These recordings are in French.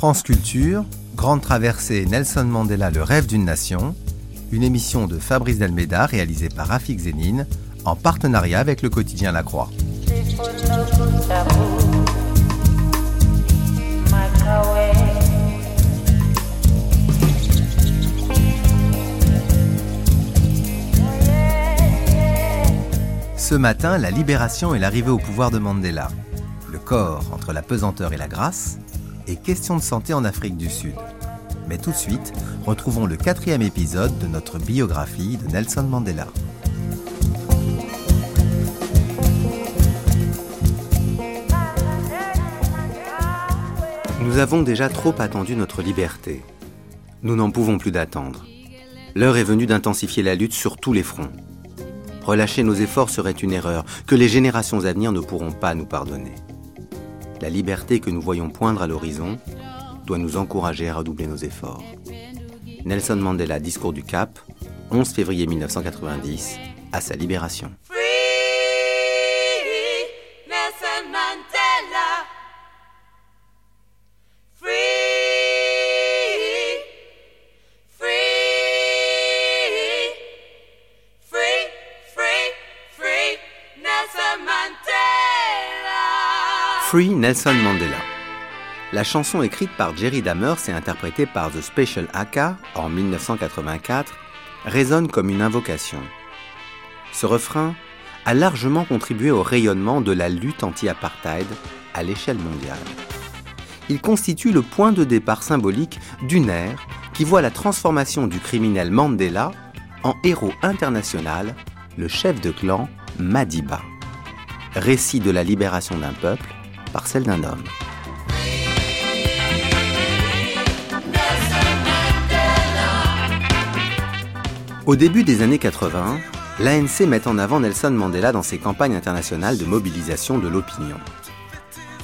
France Culture, Grande Traversée Nelson Mandela, le rêve d'une nation, une émission de Fabrice Delmeda réalisée par Rafik Zénine en partenariat avec le quotidien La Croix. Ce matin, la libération et l'arrivée au pouvoir de Mandela. Le corps entre la pesanteur et la grâce, et question de santé en Afrique du Sud. Mais tout de suite, retrouvons le quatrième épisode de notre biographie de Nelson Mandela. Nous avons déjà trop attendu notre liberté. Nous n'en pouvons plus d'attendre. L'heure est venue d'intensifier la lutte sur tous les fronts. Relâcher nos efforts serait une erreur que les générations à venir ne pourront pas nous pardonner. La liberté que nous voyons poindre à l'horizon doit nous encourager à redoubler nos efforts. Nelson Mandela, Discours du Cap, 11 février 1990, à sa libération. Free Nelson Mandela. La chanson écrite par Jerry Dammers et interprétée par The Special Aka en 1984 résonne comme une invocation. Ce refrain a largement contribué au rayonnement de la lutte anti-apartheid à l'échelle mondiale. Il constitue le point de départ symbolique d'une ère qui voit la transformation du criminel Mandela en héros international, le chef de clan Madiba. Récit de la libération d'un peuple par celle d'un homme. Au début des années 80, l'ANC met en avant Nelson Mandela dans ses campagnes internationales de mobilisation de l'opinion.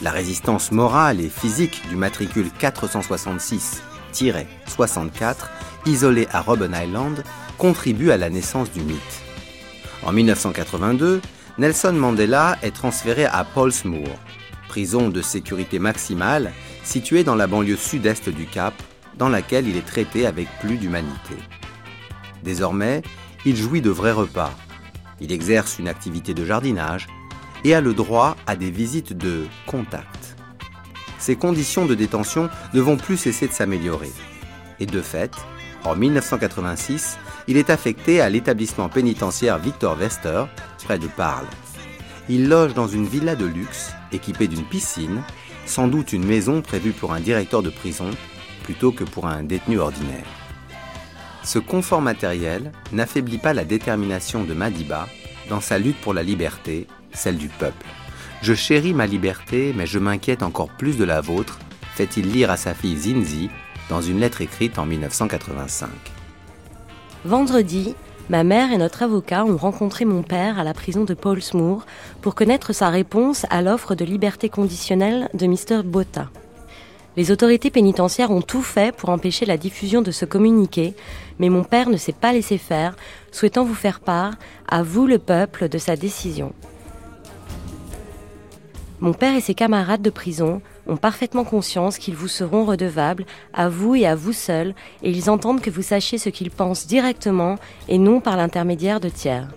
La résistance morale et physique du matricule 466-64, isolé à Robben Island, contribue à la naissance du mythe. En 1982, Nelson Mandela est transféré à Pollsmoor, prison de sécurité maximale située dans la banlieue sud-est du Cap, dans laquelle il est traité avec plus d'humanité. Désormais, il jouit de vrais repas. Il exerce une activité de jardinage et a le droit à des visites de contact. Ses conditions de détention ne vont plus cesser de s'améliorer. Et de fait, en 1986, il est affecté à l'établissement pénitentiaire Victor Wester, près de Parle. Il loge dans une villa de luxe équipée d'une piscine, sans doute une maison prévue pour un directeur de prison plutôt que pour un détenu ordinaire. Ce confort matériel n'affaiblit pas la détermination de Madiba dans sa lutte pour la liberté, celle du peuple. Je chéris ma liberté, mais je m'inquiète encore plus de la vôtre, fait-il lire à sa fille Zinzi dans une lettre écrite en 1985. Vendredi, Ma mère et notre avocat ont rencontré mon père à la prison de Paulsmoor pour connaître sa réponse à l'offre de liberté conditionnelle de Mr. Botta. Les autorités pénitentiaires ont tout fait pour empêcher la diffusion de ce communiqué, mais mon père ne s'est pas laissé faire, souhaitant vous faire part, à vous le peuple, de sa décision. Mon père et ses camarades de prison ont parfaitement conscience qu'ils vous seront redevables, à vous et à vous seuls, et ils entendent que vous sachiez ce qu'ils pensent directement et non par l'intermédiaire de tiers.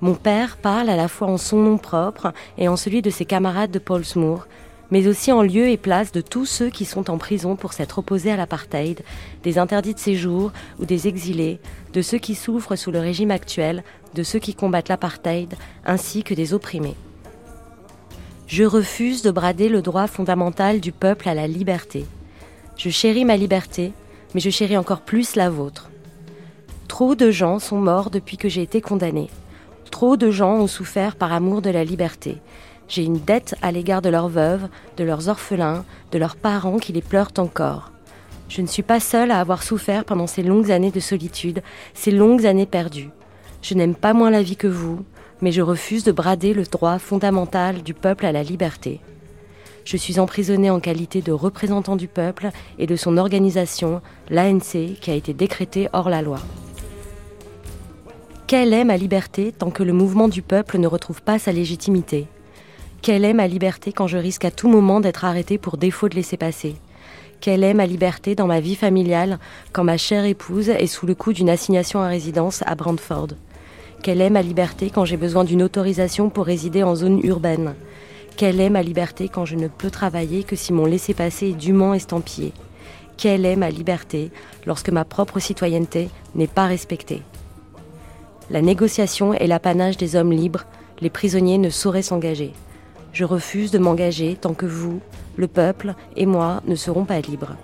Mon père parle à la fois en son nom propre et en celui de ses camarades de Paulsmoor, mais aussi en lieu et place de tous ceux qui sont en prison pour s'être opposés à l'apartheid, des interdits de séjour ou des exilés, de ceux qui souffrent sous le régime actuel, de ceux qui combattent l'apartheid, ainsi que des opprimés. Je refuse de brader le droit fondamental du peuple à la liberté. Je chéris ma liberté, mais je chéris encore plus la vôtre. Trop de gens sont morts depuis que j'ai été condamné. Trop de gens ont souffert par amour de la liberté. J'ai une dette à l'égard de leurs veuves, de leurs orphelins, de leurs parents qui les pleurent encore. Je ne suis pas seule à avoir souffert pendant ces longues années de solitude, ces longues années perdues. Je n'aime pas moins la vie que vous, mais je refuse de brader le droit fondamental du peuple à la liberté. Je suis emprisonné en qualité de représentant du peuple et de son organisation, l'ANC, qui a été décrétée hors la loi. Quelle est ma liberté tant que le mouvement du peuple ne retrouve pas sa légitimité? Quelle est ma liberté quand je risque à tout moment d'être arrêté pour défaut de laisser passer? Quelle est ma liberté dans ma vie familiale quand ma chère épouse est sous le coup d'une assignation à résidence à Brantford? Quelle est ma liberté quand j'ai besoin d'une autorisation pour résider en zone urbaine? Quelle est ma liberté quand je ne peux travailler que si mon laissez-passer est dûment estampillé? Quelle est ma liberté lorsque ma propre citoyenneté n'est pas respectée? La négociation est l'apanage des hommes libres, les prisonniers ne sauraient s'engager. Je refuse de m'engager tant que vous, le peuple et moi ne serons pas libres.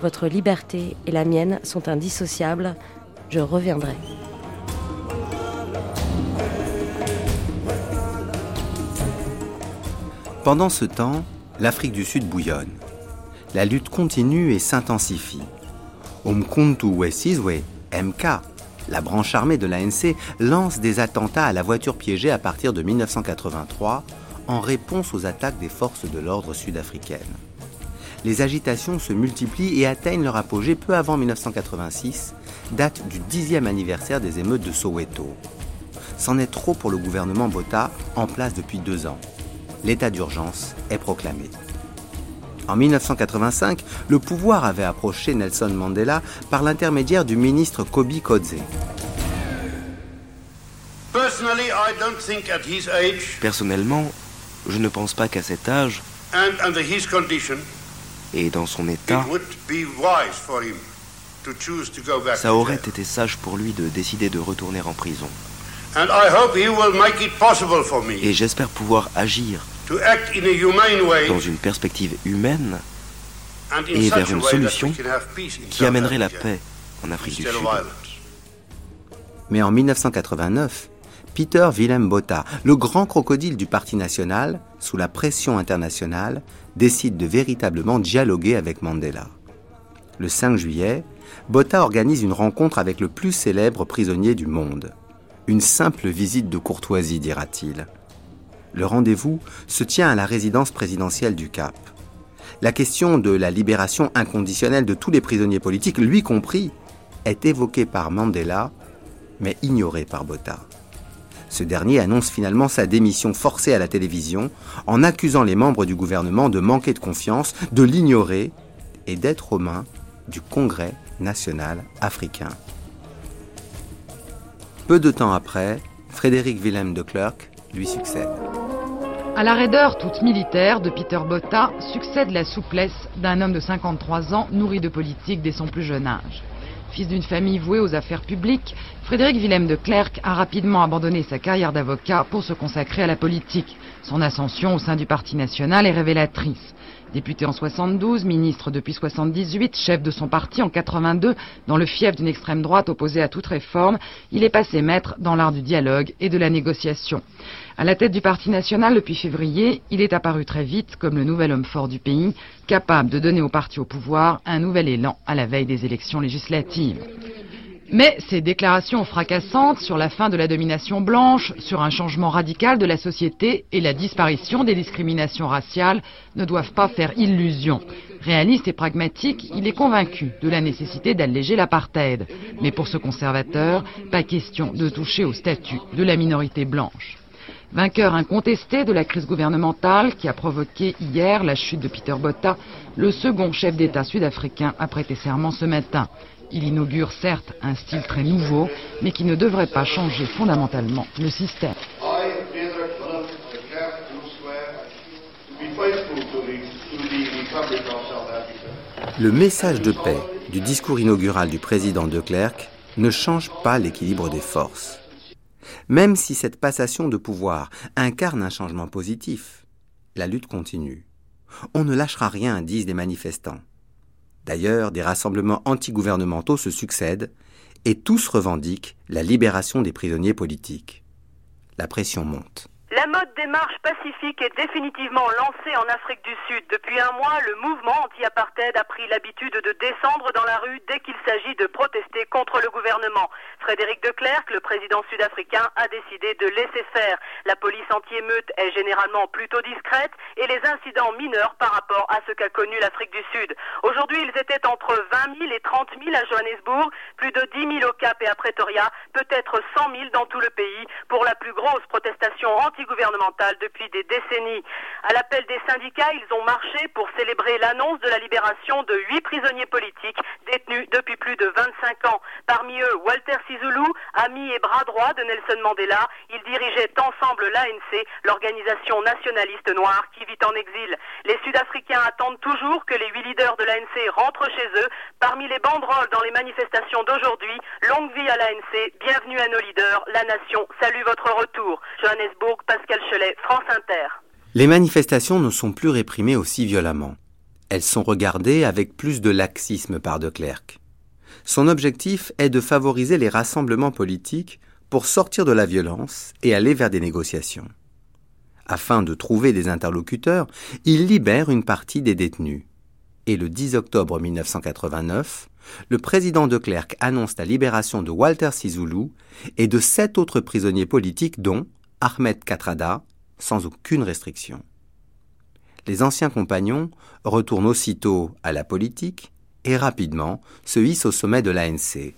Votre liberté et la mienne sont indissociables. Je reviendrai. Pendant ce temps, l'Afrique du Sud bouillonne. La lutte continue et s'intensifie. Umkhonto Wesizwe, MK, la branche armée de l'ANC, lance des attentats à la voiture piégée à partir de 1983 en réponse aux attaques des forces de l'ordre sud-africaines. Les agitations se multiplient et atteignent leur apogée peu avant 1986, date du dixième anniversaire des émeutes de Soweto. C'en est trop pour le gouvernement Botha, en place depuis deux ans. L'état d'urgence est proclamé. En 1985, le pouvoir avait approché Nelson Mandela par l'intermédiaire du ministre Kobi Kodze. Personnellement, je ne pense pas qu'à cet âge et dans son état, ça aurait été sage pour lui de décider de retourner en prison. Et j'espère pouvoir agir dans une perspective humaine et vers une solution qui amènerait la paix en Afrique du Sud. Mais en 1989, Peter Willem Botha, le grand crocodile du Parti national, sous la pression internationale, décide de véritablement dialoguer avec Mandela. Le 5 juillet, Botha organise une rencontre avec le plus célèbre prisonnier du monde. Une simple visite de courtoisie, dira-t-il. Le rendez-vous se tient à la résidence présidentielle du Cap. La question de la libération inconditionnelle de tous les prisonniers politiques, lui compris, est évoquée par Mandela, mais ignorée par Botha. Ce dernier annonce finalement sa démission forcée à la télévision en accusant les membres du gouvernement de manquer de confiance, de l'ignorer et d'être aux mains du Congrès national africain. Peu de temps après, Frédéric Willem de Klerk lui succède. À la raideur toute militaire de Peter Botta succède la souplesse d'un homme de 53 ans nourri de politique dès son plus jeune âge. Fils d'une famille vouée aux affaires publiques, Frédéric Willem de Klerk a rapidement abandonné sa carrière d'avocat pour se consacrer à la politique. Son ascension au sein du Parti national est révélatrice. Député en 72, ministre depuis 78, chef de son parti en 82, dans le fief d'une extrême droite opposée à toute réforme, il est passé maître dans l'art du dialogue et de la négociation. À la tête du Parti national depuis février, il est apparu très vite comme le nouvel homme fort du pays, capable de donner au parti au pouvoir un nouvel élan à la veille des élections législatives. Mais ces déclarations fracassantes sur la fin de la domination blanche, sur un changement radical de la société et la disparition des discriminations raciales ne doivent pas faire illusion. Réaliste et pragmatique, il est convaincu de la nécessité d'alléger l'apartheid. Mais pour ce conservateur, pas question de toucher au statut de la minorité blanche. Vainqueur incontesté de la crise gouvernementale qui a provoqué hier la chute de Peter Botta, le second chef d'État sud-africain a prêté serment ce matin. Il inaugure certes un style très nouveau, mais qui ne devrait pas changer fondamentalement le système. Le message de paix du discours inaugural du président de Klerk ne change pas l'équilibre des forces. Même si cette passation de pouvoir incarne un changement positif, la lutte continue. On ne lâchera rien, disent les manifestants. D'ailleurs, des rassemblements antigouvernementaux se succèdent et tous revendiquent la libération des prisonniers politiques. La pression monte. La mode des marches pacifiques est définitivement lancée en Afrique du Sud. Depuis un mois, le mouvement anti-apartheid a pris l'habitude de descendre dans la rue dès qu'il s'agit de protester contre le gouvernement. Frédéric de Klerk, le président sud-africain, a décidé de laisser faire. La police anti-émeute est généralement plutôt discrète et les incidents mineurs par rapport à ce qu'a connu l'Afrique du Sud. Aujourd'hui, ils étaient entre 20 000 et 30 000 à Johannesburg, plus de 10 000 au Cap et à Pretoria, peut-être 100 000 dans tout le pays pour la plus grosse protestation anti antigouvernementale depuis des décennies. À l'appel des syndicats, ils ont marché pour célébrer l'annonce de la libération de huit prisonniers politiques détenus depuis plus de 25 ans. Parmi eux, Walter Sisulu, ami et bras droit de Nelson Mandela. Ils dirigeaient ensemble l'ANC, l'organisation nationaliste noire qui vit en exil. Les Sud-Africains attendent toujours que les huit leaders de l'ANC rentrent chez eux. Parmi les banderoles dans les manifestations d'aujourd'hui, longue vie à l'ANC, bienvenue à nos leaders, la nation salue votre retour. Johannesburg, Pascal Chelet, France Inter. Les manifestations ne sont plus réprimées aussi violemment. Elles sont regardées avec plus de laxisme par de Klerk. Son objectif est de favoriser les rassemblements politiques pour sortir de la violence et aller vers des négociations. Afin de trouver des interlocuteurs, il libère une partie des détenus. Et le 10 octobre 1989, le président de Klerk annonce la libération de Walter Sisulu et de sept autres prisonniers politiques dont Ahmed Katrada, sans aucune restriction. Les anciens compagnons retournent aussitôt à la politique et rapidement se hissent au sommet de l'ANC.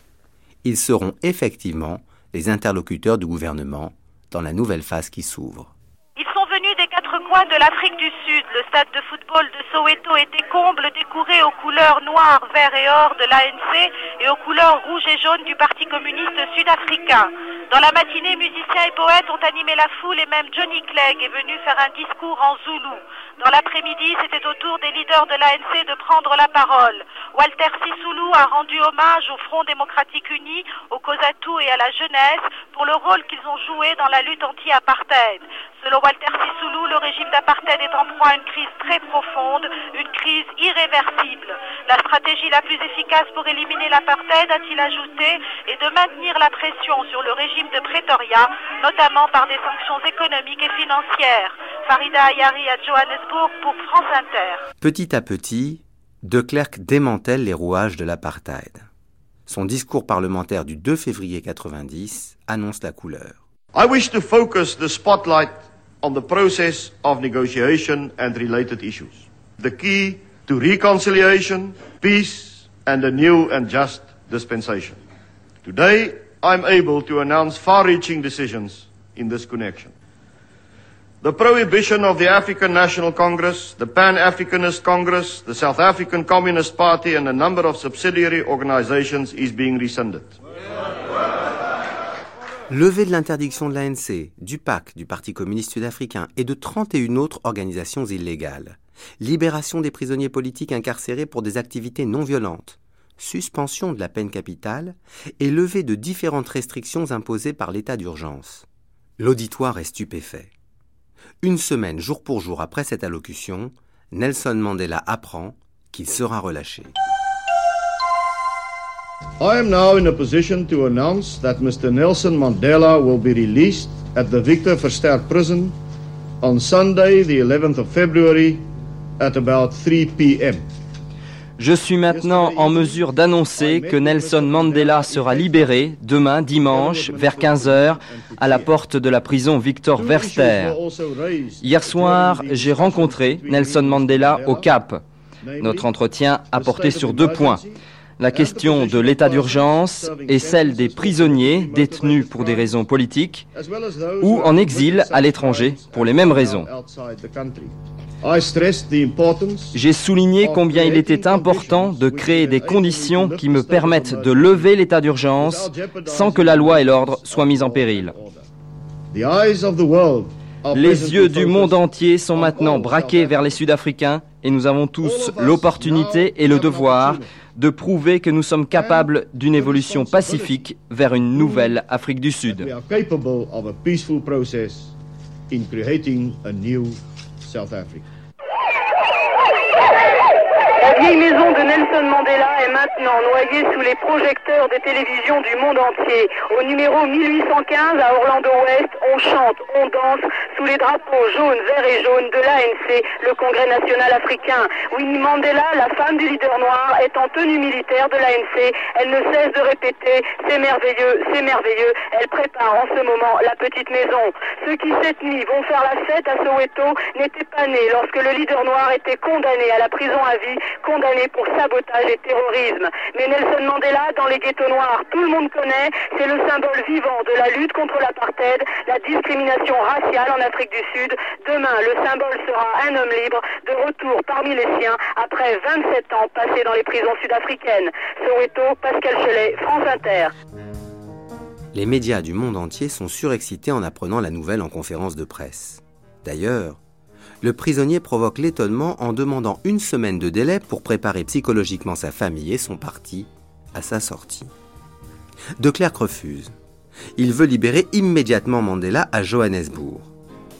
Ils seront effectivement les interlocuteurs du gouvernement dans la nouvelle phase qui s'ouvre. De l'Afrique du Sud. Le stade de football de Soweto était comble décoré aux couleurs noires, vert et or de l'ANC et aux couleurs rouge et jaune du Parti communiste sud-africain. Dans la matinée, musiciens et poètes ont animé la foule et même Johnny Clegg est venu faire un discours en zoulou. Dans l'après-midi, c'était au tour des leaders de l'ANC de prendre la parole. Walter Sisulu a rendu hommage au Front démocratique uni, au COSATU et à la jeunesse pour le rôle qu'ils ont joué dans la lutte anti-apartheid. Selon Walter Sisulu, le régime d'apartheid est en proie à une crise très profonde, une crise irréversible. La stratégie la plus efficace pour éliminer l'apartheid, a-t-il ajouté, est de maintenir la pression sur le régime de Pretoria, notamment par des sanctions économiques et financières. Farida Ayari à Johannesburg pour France Inter. Petit à petit, De Klerk démantèle les rouages de l'apartheid. Son discours parlementaire du 2 février 90 annonce la couleur. I wish to focus the spotlight on the process of negotiation and related issues. The key to reconciliation, peace and a new and just dispensation. Today, I'm able to announce far-reaching decisions in this connection. The prohibition of the African National Congress, the Pan-Africanist Congress, the South African Communist Party and a number of subsidiary organizations is being rescinded. Levée de l'interdiction de l'ANC, du PAC, du Parti communiste sud-africain et de 31 autres organisations illégales. Libération des prisonniers politiques incarcérés pour des activités non violentes. Suspension de la peine capitale et levée de différentes restrictions imposées par l'état d'urgence. L'auditoire est stupéfait. Une semaine jour pour jour après cette allocution, Nelson Mandela apprend qu'il sera relâché. I am now in a position to announce that Mr. Nelson Mandela will be released at the Victor Verster prison on Sunday, the 11th of February, at about 3 p.m. Je suis maintenant en mesure d'annoncer que Nelson Mandela sera libéré demain dimanche vers 15h à la porte de la prison Victor Verster. Hier soir, j'ai rencontré Nelson Mandela au Cap. Notre entretien a porté sur deux points. La question de l'état d'urgence et celle des prisonniers détenus pour des raisons politiques ou en exil à l'étranger pour les mêmes raisons. J'ai souligné combien il était important de créer des conditions qui me permettent de lever l'état d'urgence sans que la loi et l'ordre soient mis en péril. Les yeux du monde entier sont maintenant braqués vers les Sud-Africains et nous avons tous l'opportunité et le devoir de prouver que nous sommes capables d'une évolution pacifique vers une nouvelle Afrique du Sud. Vieille maison de Nelson Mandela est maintenant noyée sous les projecteurs des télévisions du monde entier. Au numéro 1815 à Orlando West, on chante, on danse sous les drapeaux jaunes, verts et jaunes de l'ANC, le Congrès national africain. Winnie Mandela, la femme du leader noir, est en tenue militaire de l'ANC. Elle ne cesse de répéter c'est merveilleux, c'est merveilleux. Elle prépare en ce moment la petite maison. Ceux qui cette nuit vont faire la fête à Soweto n'étaient pas nés lorsque le leader noir était condamné à la prison à vie condamné pour sabotage et terrorisme. Mais Nelson Mandela, dans les ghettos noirs, tout le monde connaît, c'est le symbole vivant de la lutte contre l'apartheid, la discrimination raciale en Afrique du Sud. Demain, le symbole sera un homme libre, de retour parmi les siens après 27 ans passés dans les prisons sud-africaines. Soweto, Pascal Chelet, France Inter. Les médias du monde entier sont surexcités en apprenant la nouvelle en conférence de presse. D'ailleurs, le prisonnier provoque l'étonnement en demandant une semaine de délai pour préparer psychologiquement sa famille et son parti à sa sortie. De Klerk refuse. Il veut libérer immédiatement Mandela à Johannesburg.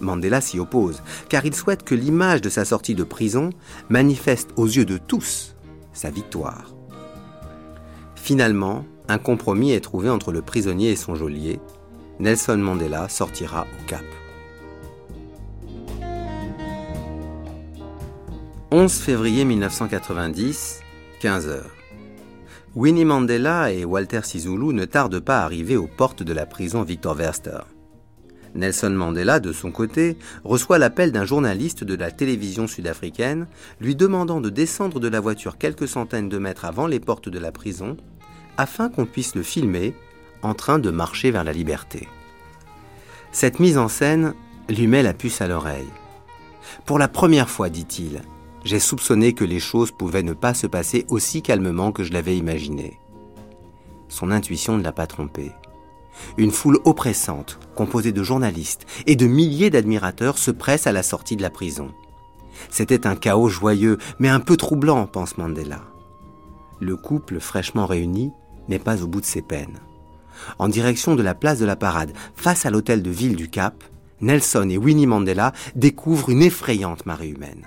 Mandela s'y oppose, car il souhaite que l'image de sa sortie de prison manifeste aux yeux de tous sa victoire. Finalement, un compromis est trouvé entre le prisonnier et son geôlier. Nelson Mandela sortira au Cap. 11 février 1990, 15 h Winnie Mandela et Walter Sisulu ne tardent pas à arriver aux portes de la prison Victor Verster. Nelson Mandela, de son côté, reçoit l'appel d'un journaliste de la télévision sud-africaine lui demandant de descendre de la voiture quelques centaines de mètres avant les portes de la prison afin qu'on puisse le filmer en train de marcher vers la liberté. Cette mise en scène lui met la puce à l'oreille. Pour la première fois, dit-il, j'ai soupçonné que les choses pouvaient ne pas se passer aussi calmement que je l'avais imaginé. Son intuition ne l'a pas trompé. Une foule oppressante, composée de journalistes et de milliers d'admirateurs, se presse à la sortie de la prison. C'était un chaos joyeux, mais un peu troublant, pense Mandela. Le couple fraîchement réuni n'est pas au bout de ses peines. En direction de la place de la parade, face à l'hôtel de ville du Cap, Nelson et Winnie Mandela découvrent une effrayante marée humaine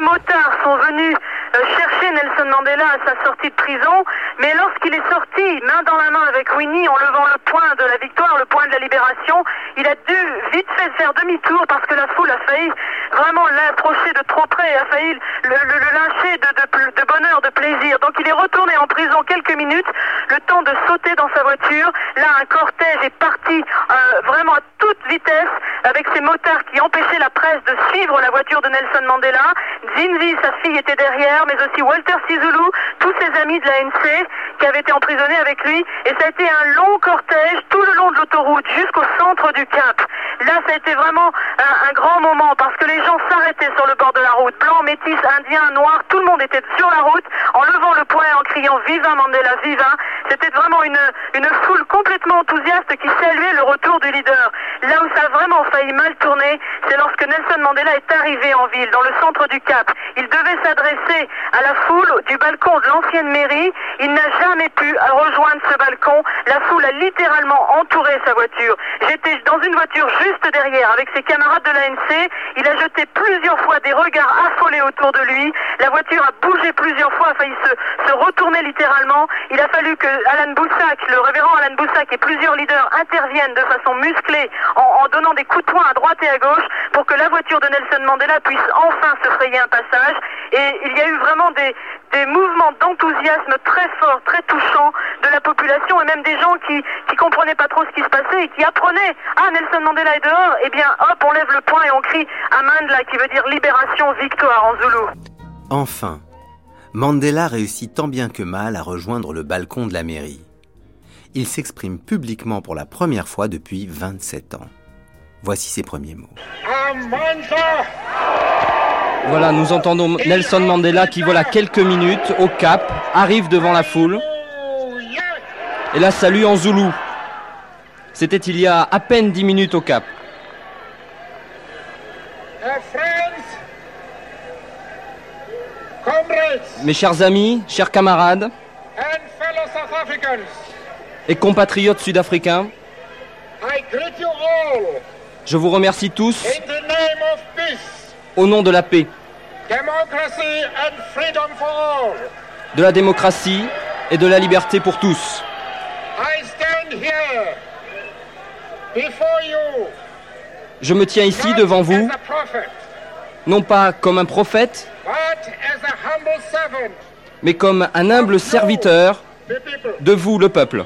motards sont venus chercher Nelson Mandela à sa sortie de prison, mais lorsqu'il est sorti, main dans la main avec Winnie, en levant le point de la victoire, le point de la libération, il a dû vite fait faire demi-tour parce que la foule a failli vraiment l'approcher de trop près, a failli le, lyncher de, de, bonheur, de plaisir. Donc il est retourné en prison quelques minutes, le temps de sauter dans sa voiture. Là, un cortège est parti euh, vraiment à toute vitesse avec ces motards qui empêchaient la presse de suivre la voiture de Nelson Mandela. Zinvi, sa fille, était derrière, mais aussi Walter Sisulu, tous ses amis de l'ANC qui avaient été emprisonnés avec lui. Et ça a été un long cortège tout le long de l'autoroute jusqu'au centre du Cap. Là, ça a été vraiment un, grand moment parce que les gens sur le bord de la route. Blancs, métis, indiens, noirs, tout le monde était sur la route en levant le poing et en criant Viva Mandela, viva. C'était vraiment une, une foule complètement enthousiaste qui saluait le retour du leader. Là où ça a vraiment failli mal tourner, c'est lorsque Nelson Mandela est arrivé en ville, dans le centre du Cap. Il devait s'adresser à la foule du balcon de l'ancienne mairie. Il n'a jamais pu rejoindre ce balcon. La foule a littéralement entouré sa voiture. J'étais dans une voiture juste derrière avec ses camarades de l'ANC. Il a jeté plusieurs fois des regards affolés autour de lui. La voiture a bougé plusieurs fois, a failli se, retourner littéralement. Il a fallu que Alan Boussac, le révérend Alan Boussac et plusieurs leaders interviennent de façon musclée en donnant des coups de poing à droite et à gauche pour que la voiture de Nelson Mandela puisse enfin se frayer un passage. Et il y a eu vraiment des, des mouvements d'enthousiasme très forts, très touchants de la population et même des gens qui qui comprenaient pas trop ce qui se passait et qui apprenaient ah Nelson Mandela est dehors eh bien hop on lève le poing et on crie Amandla qui veut dire libération victoire en zoulou. Enfin, Mandela réussit tant bien que mal à rejoindre le balcon de la mairie. Il s'exprime publiquement pour la première fois depuis 27 ans. Voici ses premiers mots. Voilà, nous entendons Nelson Mandela qui, voilà quelques minutes, au cap, arrive devant la foule et la salue en zoulou. C'était il y a à peine dix minutes au cap. Mes chers amis, chers camarades et compatriotes sud-africains, je vous remercie tous au nom de la paix, de la démocratie et de la liberté pour tous. Je me tiens ici devant vous, non pas comme un prophète, mais comme un humble serviteur de vous, le peuple.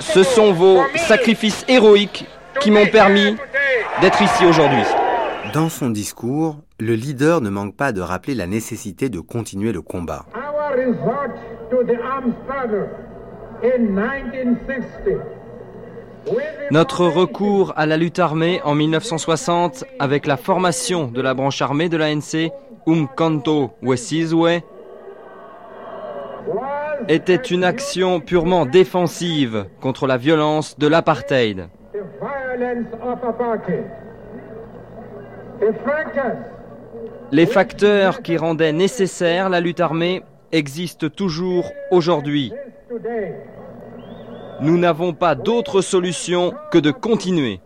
Ce sont vos sacrifices héroïques qui m'ont permis d'être ici aujourd'hui. Dans son discours, le leader ne manque pas de rappeler la nécessité de continuer le combat. Notre recours à la lutte armée en 1960 avec la formation de la branche armée de l'ANC, Umkanto Wesizwe, était une action purement défensive contre la violence de l'apartheid. Les facteurs qui rendaient nécessaire la lutte armée existent toujours aujourd'hui. Nous n'avons pas d'autre solution que de continuer.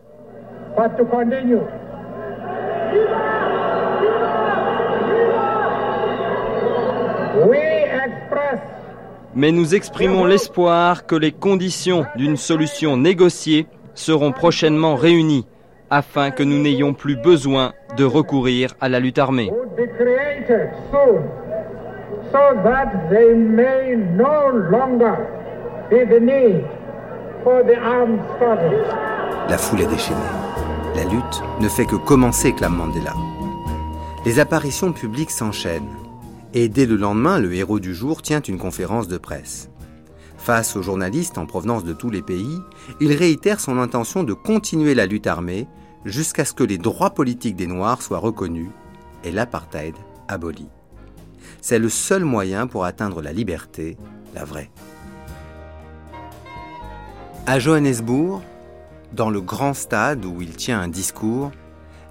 Mais nous exprimons l'espoir que les conditions d'une solution négociée seront prochainement réunies afin que nous n'ayons plus besoin de recourir à la lutte armée. La foule est déchaînée. La lutte ne fait que commencer, clame Mandela. Les apparitions publiques s'enchaînent. Et dès le lendemain, le héros du jour tient une conférence de presse. Face aux journalistes en provenance de tous les pays, il réitère son intention de continuer la lutte armée jusqu'à ce que les droits politiques des Noirs soient reconnus et l'apartheid aboli. C'est le seul moyen pour atteindre la liberté, la vraie. À Johannesburg, dans le grand stade où il tient un discours,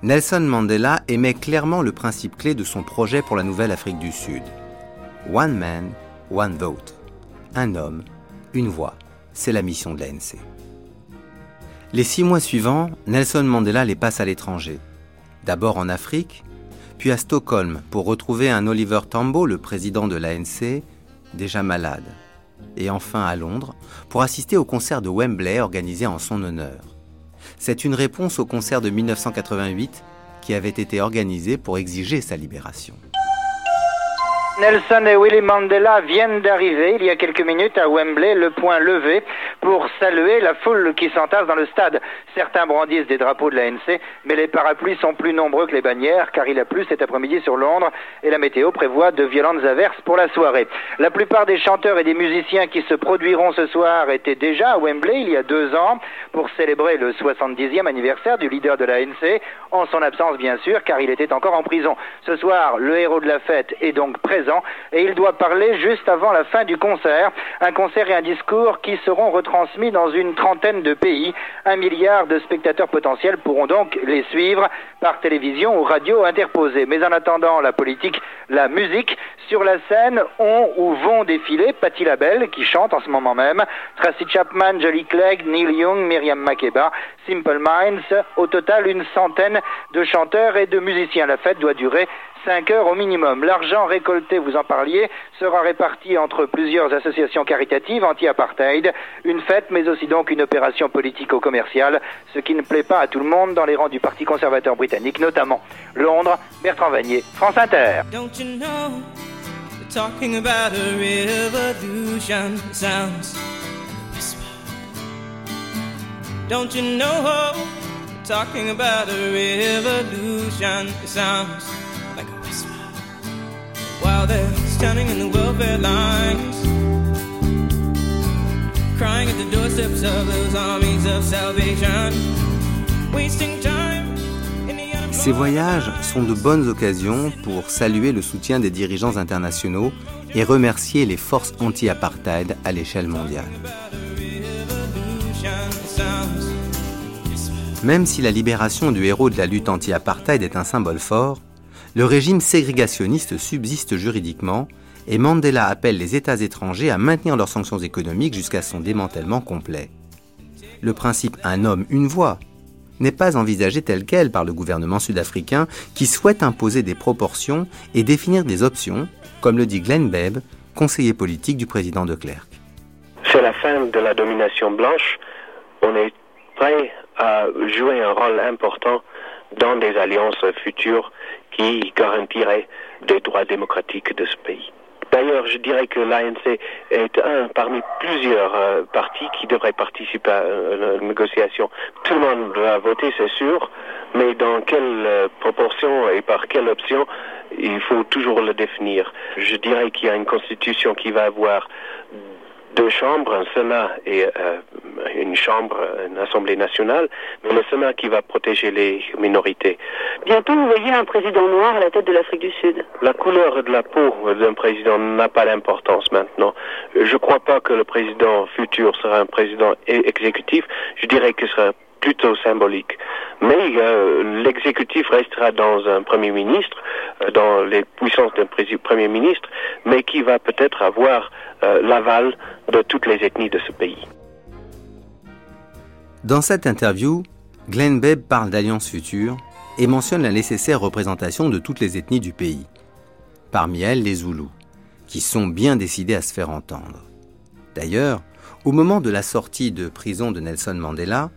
Nelson Mandela émet clairement le principe clé de son projet pour la nouvelle Afrique du Sud. One man, one vote. Un homme, une voix. C'est la mission de l'ANC. Les six mois suivants, Nelson Mandela les passe à l'étranger. D'abord en Afrique, puis à Stockholm pour retrouver un Oliver Tambo, le président de l'ANC, déjà malade. Et enfin à Londres pour assister au concert de Wembley organisé en son honneur. C'est une réponse au concert de 1988 qui avait été organisé pour exiger sa libération. Nelson et Willy Mandela viennent d'arriver il y a quelques minutes à Wembley, le point levé, pour saluer la foule qui s'entasse dans le stade. Certains brandissent des drapeaux de l'ANC, mais les parapluies sont plus nombreux que les bannières, car il a plu cet après-midi sur Londres, et la météo prévoit de violentes averses pour la soirée. La plupart des chanteurs et des musiciens qui se produiront ce soir étaient déjà à Wembley il y a deux ans, pour célébrer le 70e anniversaire du leader de l'ANC, en son absence bien sûr, car il était encore en prison. Ce soir, le héros de la fête est donc présent et il doit parler juste avant la fin du concert. Un concert et un discours qui seront retransmis dans une trentaine de pays. Un milliard de spectateurs potentiels pourront donc les suivre par télévision ou radio interposée. Mais en attendant la politique, la musique, sur la scène ont ou vont défiler Patti LaBelle qui chante en ce moment même, Tracy Chapman, Jolie Clegg, Neil Young, Myriam Makeba, Simple Minds, au total une centaine de chanteurs et de musiciens. La fête doit durer 5 heures au minimum. L'argent récolté, vous en parliez, sera réparti entre plusieurs associations caritatives anti-apartheid, une fête mais aussi donc une opération politico-commerciale, ce qui ne plaît pas à tout le monde dans les rangs du Parti conservateur britannique, notamment Londres, Bertrand Vanier, France Inter. Don't you know, talking about a revolution sounds Don't you know, talking about a revolution sounds Ces voyages sont de bonnes occasions pour saluer le soutien des dirigeants internationaux et remercier les forces anti-apartheid à l'échelle mondiale. Même si la libération du héros de la lutte anti-apartheid est un symbole fort, le régime ségrégationniste subsiste juridiquement et Mandela appelle les États étrangers à maintenir leurs sanctions économiques jusqu'à son démantèlement complet. Le principe un homme, une voix n'est pas envisagé tel quel par le gouvernement sud-africain qui souhaite imposer des proportions et définir des options, comme le dit Glenn Bebb, conseiller politique du président de Klerk. C'est la fin de la domination blanche. On est prêt à jouer un rôle important dans des alliances futures qui garantirait des droits démocratiques de ce pays. D'ailleurs, je dirais que l'ANC est un parmi plusieurs euh, partis qui devraient participer à la négociation. Tout le monde va voter, c'est sûr, mais dans quelle proportion et par quelle option, il faut toujours le définir. Je dirais qu'il y a une constitution qui va avoir deux chambres, un Sénat et euh, une chambre, une Assemblée nationale, mais le Sénat qui va protéger les minorités. Bientôt, vous voyez un président noir à la tête de l'Afrique du Sud. La couleur de la peau d'un président n'a pas d'importance maintenant. Je ne crois pas que le président futur sera un président exécutif. Je dirais que ce sera plutôt symbolique. Mais euh, l'exécutif restera dans un Premier ministre, euh, dans les puissances d'un Premier ministre, mais qui va peut-être avoir euh, l'aval de toutes les ethnies de ce pays. Dans cette interview, Glenn Bebb parle d'alliance future et mentionne la nécessaire représentation de toutes les ethnies du pays. Parmi elles, les Zoulous, qui sont bien décidés à se faire entendre. D'ailleurs, au moment de la sortie de prison de Nelson Mandela,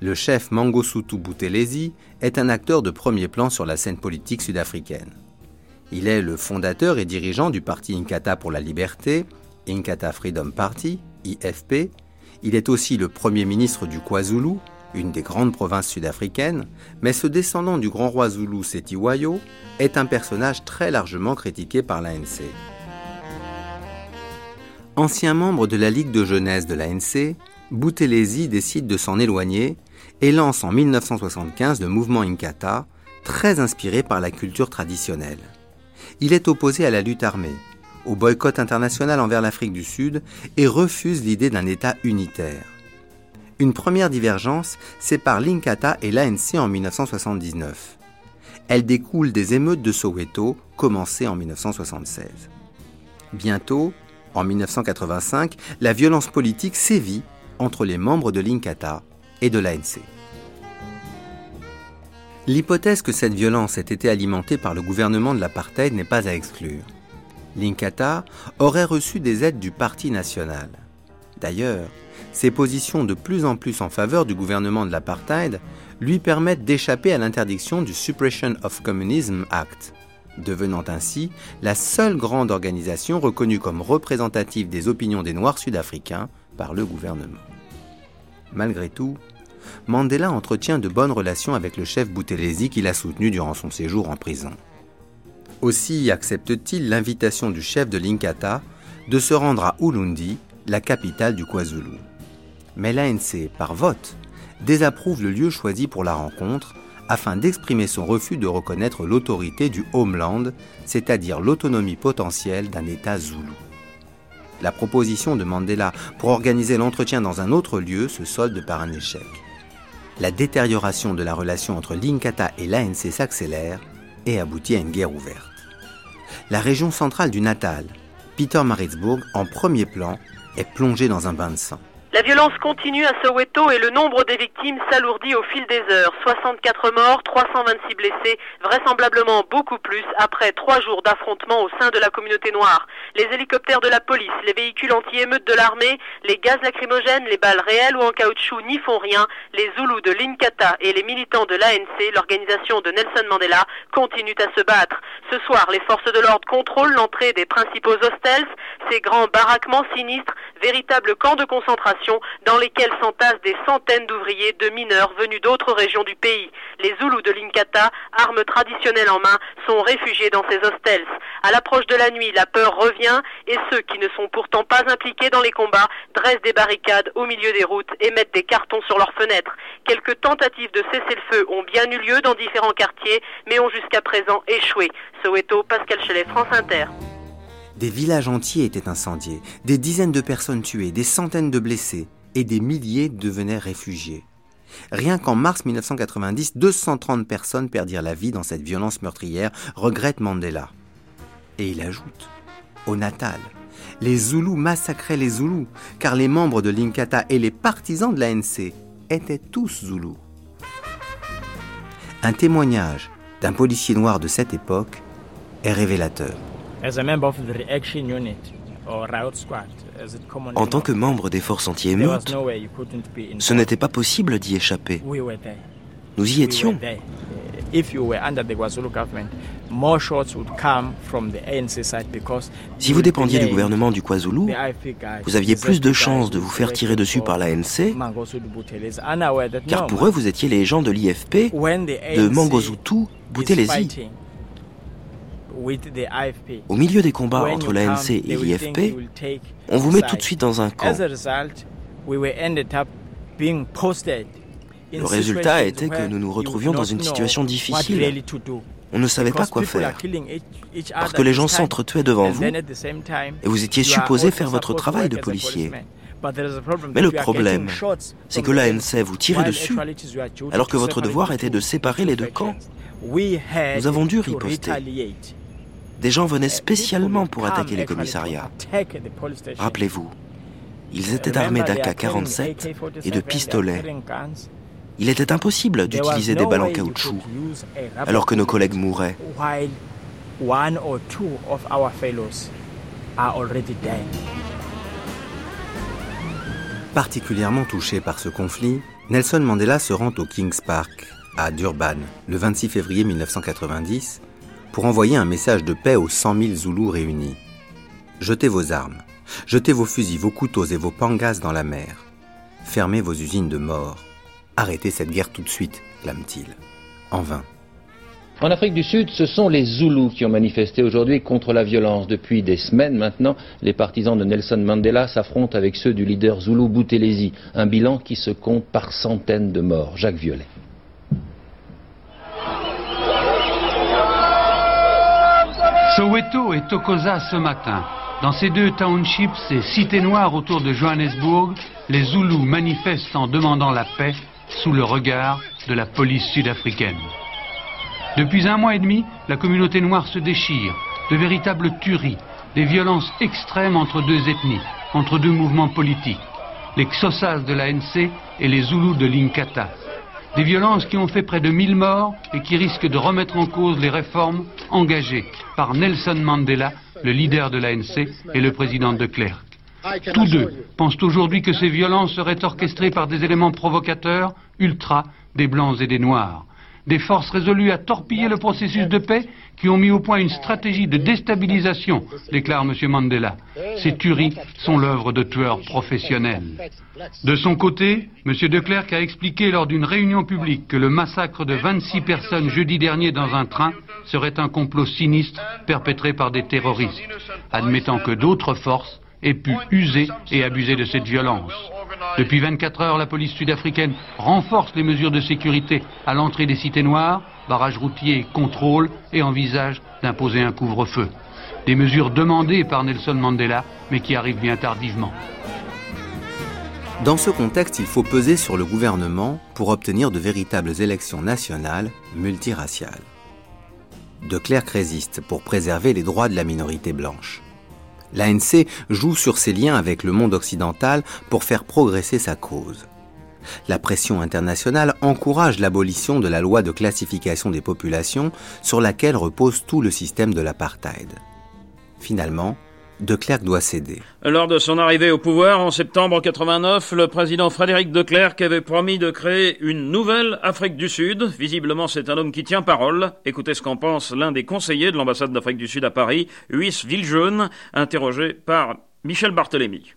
le chef Mangosuthu Buthelezi est un acteur de premier plan sur la scène politique sud-africaine. Il est le fondateur et dirigeant du parti Inkatha pour la liberté, Inkatha Freedom Party, IFP. Il est aussi le premier ministre du KwaZulu, une des grandes provinces sud-africaines, mais ce descendant du grand roi Zulu Setiwayo est un personnage très largement critiqué par l'ANC. Ancien membre de la Ligue de jeunesse de l'ANC, Buthelezi décide de s'en éloigner et lance en 1975 le mouvement Inkatha, très inspiré par la culture traditionnelle. Il est opposé à la lutte armée, au boycott international envers l'Afrique du Sud et refuse l'idée d'un État unitaire. Une première divergence sépare l'Inkatha et l'ANC en 1979. Elle découle des émeutes de Soweto commencées en 1976. Bientôt, en 1985, la violence politique sévit entre les membres de l'Inkatha et de l'ANC. L'hypothèse que cette violence ait été alimentée par le gouvernement de l'apartheid n'est pas à exclure. L'Inkatha aurait reçu des aides du Parti national. D'ailleurs, ses positions de plus en plus en faveur du gouvernement de l'apartheid lui permettent d'échapper à l'interdiction du Suppression of Communism Act, devenant ainsi la seule grande organisation reconnue comme représentative des opinions des Noirs sud-africains par le gouvernement. Malgré tout, Mandela entretient de bonnes relations avec le chef Buthelezi qu'il a soutenu durant son séjour en prison. Aussi accepte-t-il l'invitation du chef de l'Inkatha de se rendre à Ulundi, la capitale du KwaZulu. Mais l'ANC, par vote, désapprouve le lieu choisi pour la rencontre afin d'exprimer son refus de reconnaître l'autorité du homeland, c'est-à-dire l'autonomie potentielle d'un État zoulou. La proposition de Mandela pour organiser l'entretien dans un autre lieu se solde par un échec. La détérioration de la relation entre l'Inkatha et l'ANC s'accélère et aboutit à une guerre ouverte. La région centrale du Natal, Peter Maritzburg, en premier plan, est plongée dans un bain de sang. La violence continue à Soweto et le nombre des victimes s'alourdit au fil des heures. 64 morts, 326 blessés, vraisemblablement beaucoup plus après trois jours d'affrontements au sein de la communauté noire. Les hélicoptères de la police, les véhicules anti-émeutes de l'armée, les gaz lacrymogènes, les balles réelles ou en caoutchouc n'y font rien. Les Zoulous de l'Inkatha et les militants de l'ANC, l'organisation de Nelson Mandela, continuent à se battre. Ce soir, les forces de l'ordre contrôlent l'entrée des principaux hostels, ces grands baraquements sinistres, véritables camps de concentration dans lesquels s'entassent des centaines d'ouvriers, de mineurs venus d'autres régions du pays. Les Zoulous de l'Inkatha, armes traditionnelles en main, sont réfugiés dans ces hostels. À l'approche de la nuit, la peur revient et ceux qui ne sont pourtant pas impliqués dans les combats dressent des barricades au milieu des routes et mettent des cartons sur leurs fenêtres. Quelques tentatives de cessez-le-feu ont bien eu lieu dans différents quartiers, mais ont jusqu'à présent échoué. Soweto, Pascal Chelet, France Inter. Des villages entiers étaient incendiés, des dizaines de personnes tuées, des centaines de blessés, et des milliers devenaient réfugiés. Rien qu'en mars 1990, 230 personnes perdirent la vie dans cette violence meurtrière, regrette Mandela. Et il ajoute, au Natal, les Zoulous massacraient les Zoulous, car les membres de l'Inkatha et les partisans de l'ANC étaient tous Zoulous. Un témoignage d'un policier noir de cette époque est révélateur. En tant que membre des forces anti-émeutes, ce n'était pas possible d'y échapper. Nous y étions. Si vous dépendiez du gouvernement du KwaZulu, vous aviez plus de chances de vous faire tirer dessus par l'ANC, car pour eux, vous étiez les gens de l'IFP, de Mangosuthu Buthelezi. Au milieu des combats entre l'ANC et l'IFP, on vous met tout de suite dans un camp. Le résultat été que nous nous retrouvions dans une situation difficile. On ne savait pas quoi faire. Parce que les gens s'entretuaient devant vous et vous étiez supposé faire votre travail de policier. Mais le problème, c'est que l'ANC vous tirait dessus alors que votre devoir était de séparer les deux camps. Nous avons dû riposter. Des gens venaient spécialement pour attaquer les commissariats. Rappelez-vous, ils étaient armés d'AK-47 et de pistolets. Il était impossible d'utiliser des balles en caoutchouc alors que nos collègues mouraient. Particulièrement touché par ce conflit, Nelson Mandela se rend au King's Park, à Durban, le 26 février 1990, pour envoyer un message de paix aux 100 000 Zoulous réunis. Jetez vos armes, jetez vos fusils, vos couteaux et vos pangas dans la mer. Fermez vos usines de mort. Arrêtez cette guerre tout de suite, clame-t-il. En vain. En Afrique du Sud, ce sont les Zoulous qui ont manifesté aujourd'hui contre la violence. Depuis des semaines maintenant, les partisans de Nelson Mandela s'affrontent avec ceux du leader Zoulou Boutelesi, un bilan qui se compte par centaines de morts. Jacques Violet. Soweto et Tokoza ce matin. Dans ces deux townships et cités noires autour de Johannesburg, les Zoulous manifestent en demandant la paix sous le regard de la police sud-africaine. Depuis un mois et demi, la communauté noire se déchire, de véritables tueries, des violences extrêmes entre deux ethnies, entre deux mouvements politiques, les Xosas de l'ANC et les Zoulous de l'Inkata. Des violences qui ont fait près de 1000 morts et qui risquent de remettre en cause les réformes engagées par Nelson Mandela, le leader de l'ANC, et le président de Klerk. Tous deux pensent aujourd'hui que ces violences seraient orchestrées par des éléments provocateurs, ultra, des blancs et des noirs. Des forces résolues à torpiller le processus de paix qui ont mis au point une stratégie de déstabilisation, déclare M. Mandela. Ces tueries sont l'œuvre de tueurs professionnels. De son côté, M. de Klerk a expliqué lors d'une réunion publique que le massacre de 26 personnes jeudi dernier dans un train serait un complot sinistre perpétré par des terroristes, admettant que d'autres forces aient pu user et abuser de cette violence. Depuis 24 heures, la police sud-africaine renforce les mesures de sécurité à l'entrée des cités noires, barrages routiers contrôle et envisage d'imposer un couvre-feu. Des mesures demandées par Nelson Mandela, mais qui arrivent bien tardivement. Dans ce contexte, il faut peser sur le gouvernement pour obtenir de véritables élections nationales multiraciales. De Klerk résiste pour préserver les droits de la minorité blanche. L'ANC joue sur ses liens avec le monde occidental pour faire progresser sa cause. La pression internationale encourage l'abolition de la loi de classification des populations sur laquelle repose tout le système de l'apartheid. Finalement, de Klerk doit céder. Lors de son arrivée au pouvoir en septembre 89, le président Frédéric de Klerk avait promis de créer une nouvelle Afrique du Sud. Visiblement, c'est un homme qui tient parole. Écoutez ce qu'en pense l'un des conseillers de l'ambassade d'Afrique du Sud à Paris, Huys Villejeune, interrogé par Michel Barthélémy.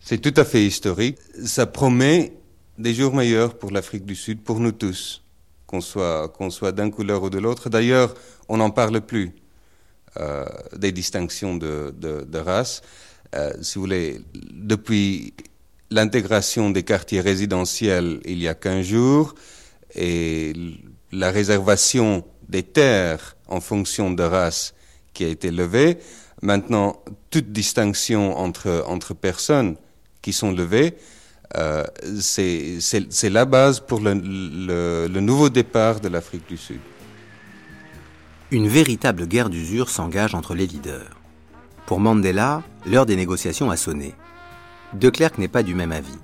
C'est tout à fait historique. Ça promet des jours meilleurs pour l'Afrique du Sud, pour nous tous, qu'on soit, qu'on soit d'un couleur ou de l'autre. D'ailleurs, on n'en parle plus. Euh, des distinctions de, de, race. Euh, si vous voulez, depuis l'intégration des quartiers résidentiels il y a 15 jours et la réservation des terres en fonction de race qui a été levée, maintenant toute distinction entre, entre personnes qui sont levées, euh, c'est la base pour le, le nouveau départ de l'Afrique du Sud une véritable guerre d'usure s'engage entre les leaders. Pour Mandela, l'heure des négociations a sonné. De Klerk n'est pas du même avis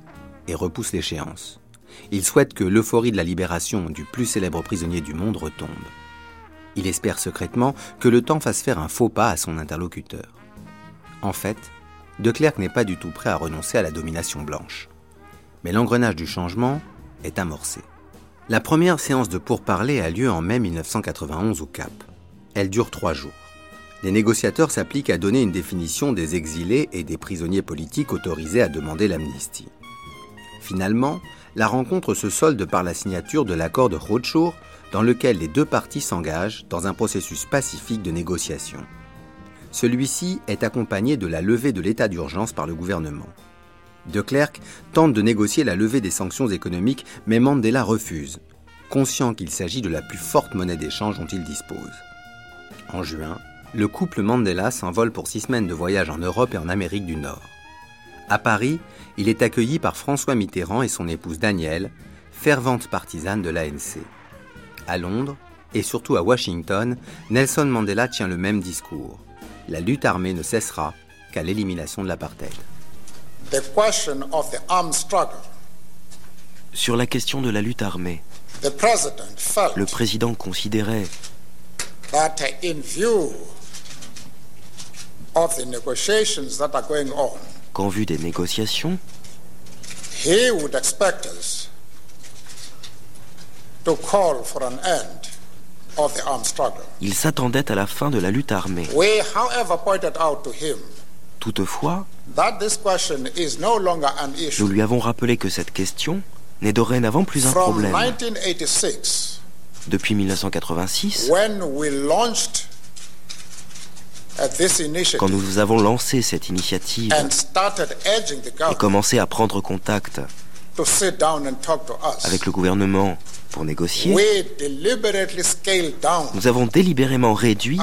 et repousse l'échéance. Il souhaite que l'euphorie de la libération du plus célèbre prisonnier du monde retombe. Il espère secrètement que le temps fasse faire un faux pas à son interlocuteur. En fait, De Klerk n'est pas du tout prêt à renoncer à la domination blanche. Mais l'engrenage du changement est amorcé. La première séance de pourparlers a lieu en mai 1991 au Cap. Elle dure trois jours. Les négociateurs s'appliquent à donner une définition des exilés et des prisonniers politiques autorisés à demander l'amnistie. Finalement, la rencontre se solde par la signature de l'accord de Roadshow dans lequel les deux parties s'engagent dans un processus pacifique de négociation. Celui-ci est accompagné de la levée de l'état d'urgence par le gouvernement. De Klerk tente de négocier la levée des sanctions économiques, mais Mandela refuse, conscient qu'il s'agit de la plus forte monnaie d'échange dont il dispose. En juin, le couple Mandela s'envole pour six semaines de voyage en Europe et en Amérique du Nord. À Paris, il est accueilli par François Mitterrand et son épouse Danielle, fervente partisane de l'ANC. À Londres, et surtout à Washington, Nelson Mandela tient le même discours. La lutte armée ne cessera qu'à l'élimination de l'apartheid. Sur la question de la lutte armée, le président considérait qu'en vue des négociations, il s'attendait à la fin de la lutte armée. Toutefois, nous lui avons rappelé que cette question n'est dorénavant plus un problème. Depuis 1986, quand nous avons lancé cette initiative et commencé à prendre contact avec le gouvernement pour négocier, nous avons délibérément réduit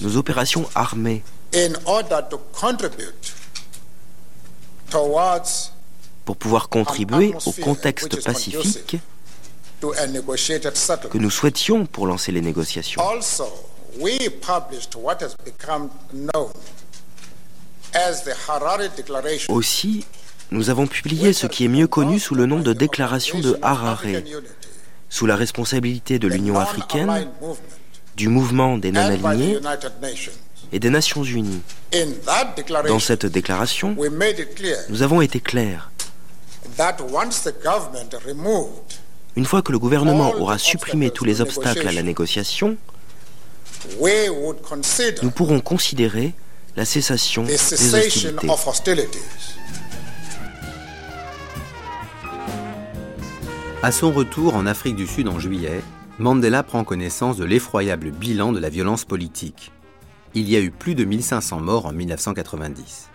nos opérations armées pour pouvoir contribuer au contexte pacifique que nous souhaitions pour lancer les négociations. Aussi, nous avons publié ce qui est mieux connu sous le nom de Déclaration de Harare, sous la responsabilité de l'Union africaine, du mouvement des non-alignés et des Nations Unies. Dans cette déclaration, nous avons été clairs. Une fois que le gouvernement aura supprimé tous les obstacles à la négociation, nous pourrons considérer la cessation des hostilités. À son retour en Afrique du Sud en juillet, Mandela prend connaissance de l'effroyable bilan de la violence politique. Il y a eu plus de 1500 morts en 1990.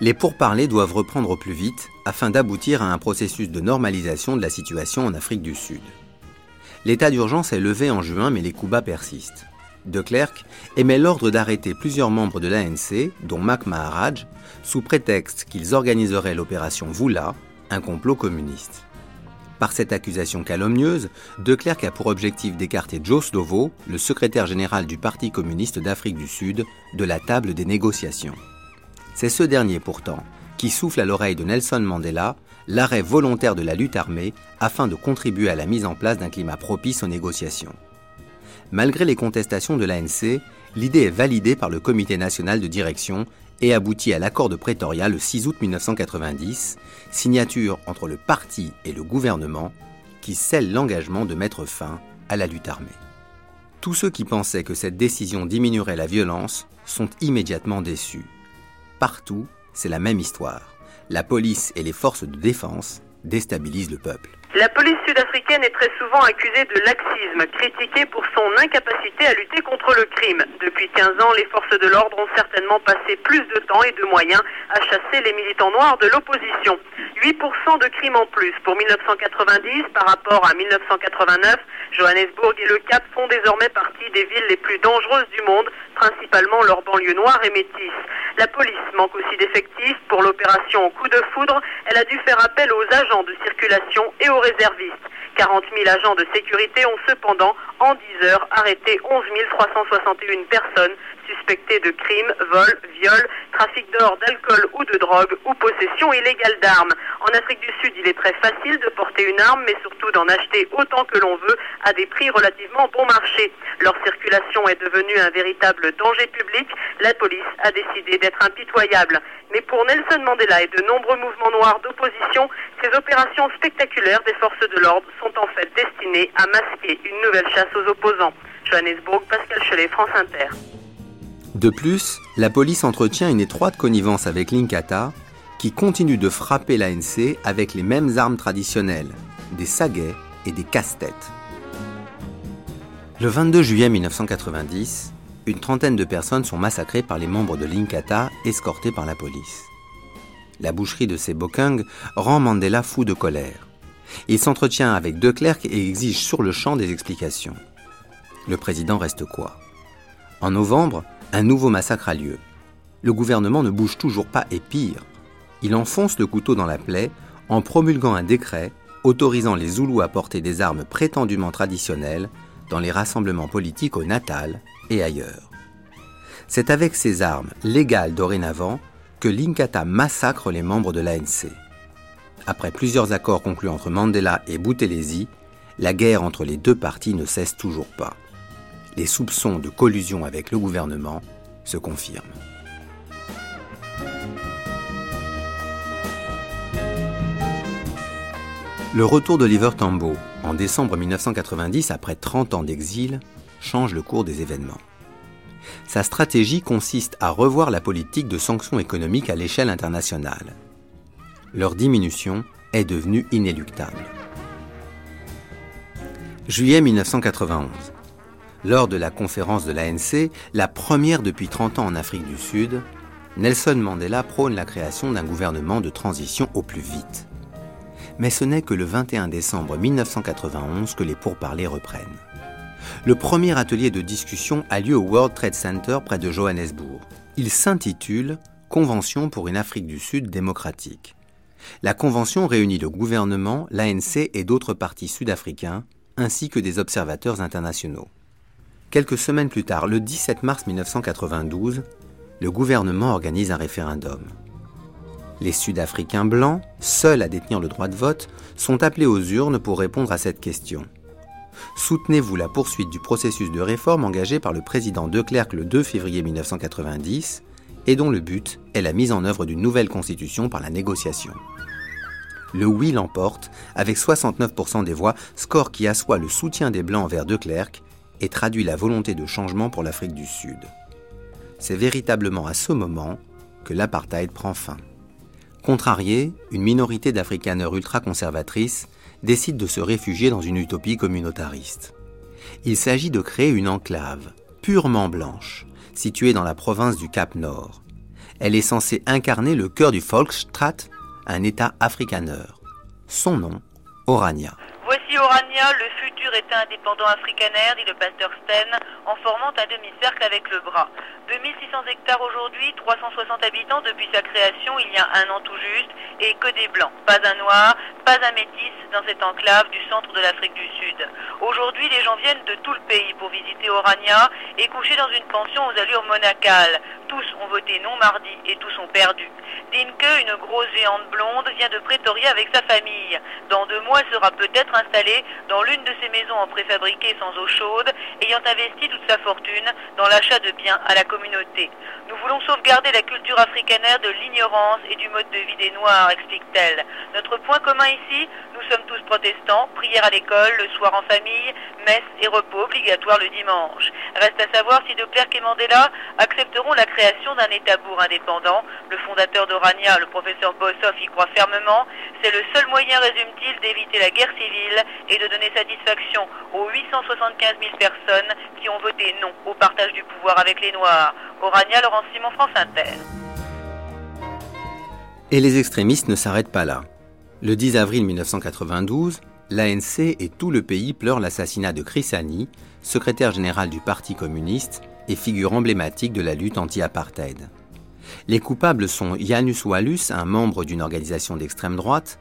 Les pourparlers doivent reprendre plus vite afin d'aboutir à un processus de normalisation de la situation en Afrique du Sud. L'état d'urgence est levé en juin mais les coups bas persistent. De Klerk émet l'ordre d'arrêter plusieurs membres de l'ANC, dont Mac Maharaj, sous prétexte qu'ils organiseraient l'opération Vula, un complot communiste. Par cette accusation calomnieuse, De Klerk a pour objectif d'écarter Joe Slovo, le secrétaire général du Parti communiste d'Afrique du Sud, de la table des négociations. C'est ce dernier pourtant qui souffle à l'oreille de Nelson Mandela l'arrêt volontaire de la lutte armée afin de contribuer à la mise en place d'un climat propice aux négociations. Malgré les contestations de l'ANC, l'idée est validée par le Comité national de direction et aboutit à l'accord de Pretoria le 6 août 1990, signature entre le parti et le gouvernement qui scelle l'engagement de mettre fin à la lutte armée. Tous ceux qui pensaient que cette décision diminuerait la violence sont immédiatement déçus. Partout, c'est la même histoire. La police et les forces de défense déstabilisent le peuple. La police sud-africaine est très souvent accusée de laxisme, critiquée pour son incapacité à lutter contre le crime. Depuis 15 ans, les forces de l'ordre ont certainement passé plus de temps et de moyens à chasser les militants noirs de l'opposition. 8% de crimes en plus pour 1990 par rapport à 1989. Johannesburg et le Cap font désormais partie des villes les plus dangereuses du monde, principalement leurs banlieues noires et métisses. La police manque aussi d'effectifs pour l'opération coup de foudre. Elle a dû faire appel aux agents de circulation et aux réservistes. 40 000 agents de sécurité ont cependant, en 10 heures, arrêté 11 361 personnes suspectées de crimes, vols, viols, trafic d'or, d'alcool ou de drogue ou possession illégale d'armes. En Afrique du Sud, il est très facile de porter une arme, mais surtout d'en acheter autant que l'on veut à des prix relativement bon marché. Leur circulation est devenue un véritable danger public. La police a décidé d'être impitoyable. Mais pour Nelson Mandela et de nombreux mouvements noirs d'opposition, ces opérations spectaculaires des forces de l'ordre sont en fait destinées à masquer une nouvelle chasse aux opposants. Johannesburg, Pascal Chelet, France Inter. De plus, la police entretient une étroite connivence avec l'Inkatha, qui continue de frapper l'ANC avec les mêmes armes traditionnelles, des saguets et des casse-têtes. Le 22 juillet 1990, une trentaine de personnes sont massacrées par les membres de l'Inkatha escortés par la police. La boucherie de ces Bokung rend Mandela fou de colère. Il s'entretient avec De Klerk et exige sur le champ des explications. Le président reste quoi? En novembre, un nouveau massacre a lieu. Le gouvernement ne bouge toujours pas et pire, il enfonce le couteau dans la plaie en promulguant un décret autorisant les Zoulous à porter des armes prétendument traditionnelles dans les rassemblements politiques au Natal et ailleurs. C'est avec ces armes, légales dorénavant, que l'Inkatha massacre les membres de l'ANC. Après plusieurs accords conclus entre Mandela et Boutelesi, la guerre entre les deux partis ne cesse toujours pas. Les soupçons de collusion avec le gouvernement se confirment. Le retour d'Oliver Tambo, en décembre 1990, après 30 ans d'exil, change le cours des événements. Sa stratégie consiste à revoir la politique de sanctions économiques à l'échelle internationale. Leur diminution est devenue inéluctable. Juillet 1991. Lors de la conférence de l'ANC, la première depuis 30 ans en Afrique du Sud, Nelson Mandela prône la création d'un gouvernement de transition au plus vite mais ce n'est que le 21 décembre 1991 que les pourparlers reprennent. Le premier atelier de discussion a lieu au World Trade Center près de Johannesburg. Il s'intitule Convention pour une Afrique du Sud démocratique. La convention réunit le gouvernement, l'ANC et d'autres partis sud-africains, ainsi que des observateurs internationaux. Quelques semaines plus tard, le 17 mars 1992, le gouvernement organise un référendum. Les Sud-Africains blancs, seuls à détenir le droit de vote, sont appelés aux urnes pour répondre à cette question. Soutenez-vous la poursuite du processus de réforme engagé par le président De Klerk le 2 février 1990 et dont le but est la mise en œuvre d'une nouvelle constitution par la négociation Le oui l'emporte avec 69% des voix, score qui assoit le soutien des Blancs envers De Klerk et traduit la volonté de changement pour l'Afrique du Sud. C'est véritablement à ce moment que l'apartheid prend fin. Contrariée, une minorité d'Afrikaners ultra-conservatrices décide de se réfugier dans une utopie communautariste. Il s'agit de créer une enclave, purement blanche, située dans la province du Cap Nord. Elle est censée incarner le cœur du Volksstaat, un État afrikaner. Son nom, Orania. Voici Orania, le futur État indépendant afrikaner, dit le pasteur Sten, en formant un demi-cercle avec le bras. 2600 hectares aujourd'hui, 360 habitants depuis sa création il y a un an tout juste, et que des blancs. Pas un noir, pas un métis dans cette enclave du centre de l'Afrique du Sud. Aujourd'hui, les gens viennent de tout le pays pour visiter Orania et coucher dans une pension aux allures monacales. Tous ont voté non mardi et tous ont perdu. Dinke, une grosse géante blonde, vient de Pretoria avec sa famille. Dans deux mois, elle sera peut-être installée dans l'une de ses maisons en préfabriqué sans eau chaude, ayant investi toute sa fortune dans l'achat de biens à la communauté. Nous voulons sauvegarder la culture africanaire de l'ignorance et du mode de vie des Noirs, explique-t-elle. Notre point commun ici, nous sommes tous protestants, prière à l'école, le soir en famille, messe et repos obligatoire le dimanche. Reste à savoir si De Klerk et Mandela accepteront la création d'un État bourg indépendant. Le fondateur d'Orania, le professeur Bossoff, y croit fermement. C'est le seul moyen, résume-t-il, d'éviter la guerre civile et de donner satisfaction aux 875 000 personnes qui ont voté non au partage du pouvoir avec les Noirs. Orania, Laurent Simon, France Inter. Et les extrémistes ne s'arrêtent pas là. Le 10 avril 1992, l'ANC et tout le pays pleurent l'assassinat de Chris Hani, secrétaire général du Parti communiste et figure emblématique de la lutte anti-apartheid. Les coupables sont Janus Wallus, un membre d'une organisation d'extrême droite,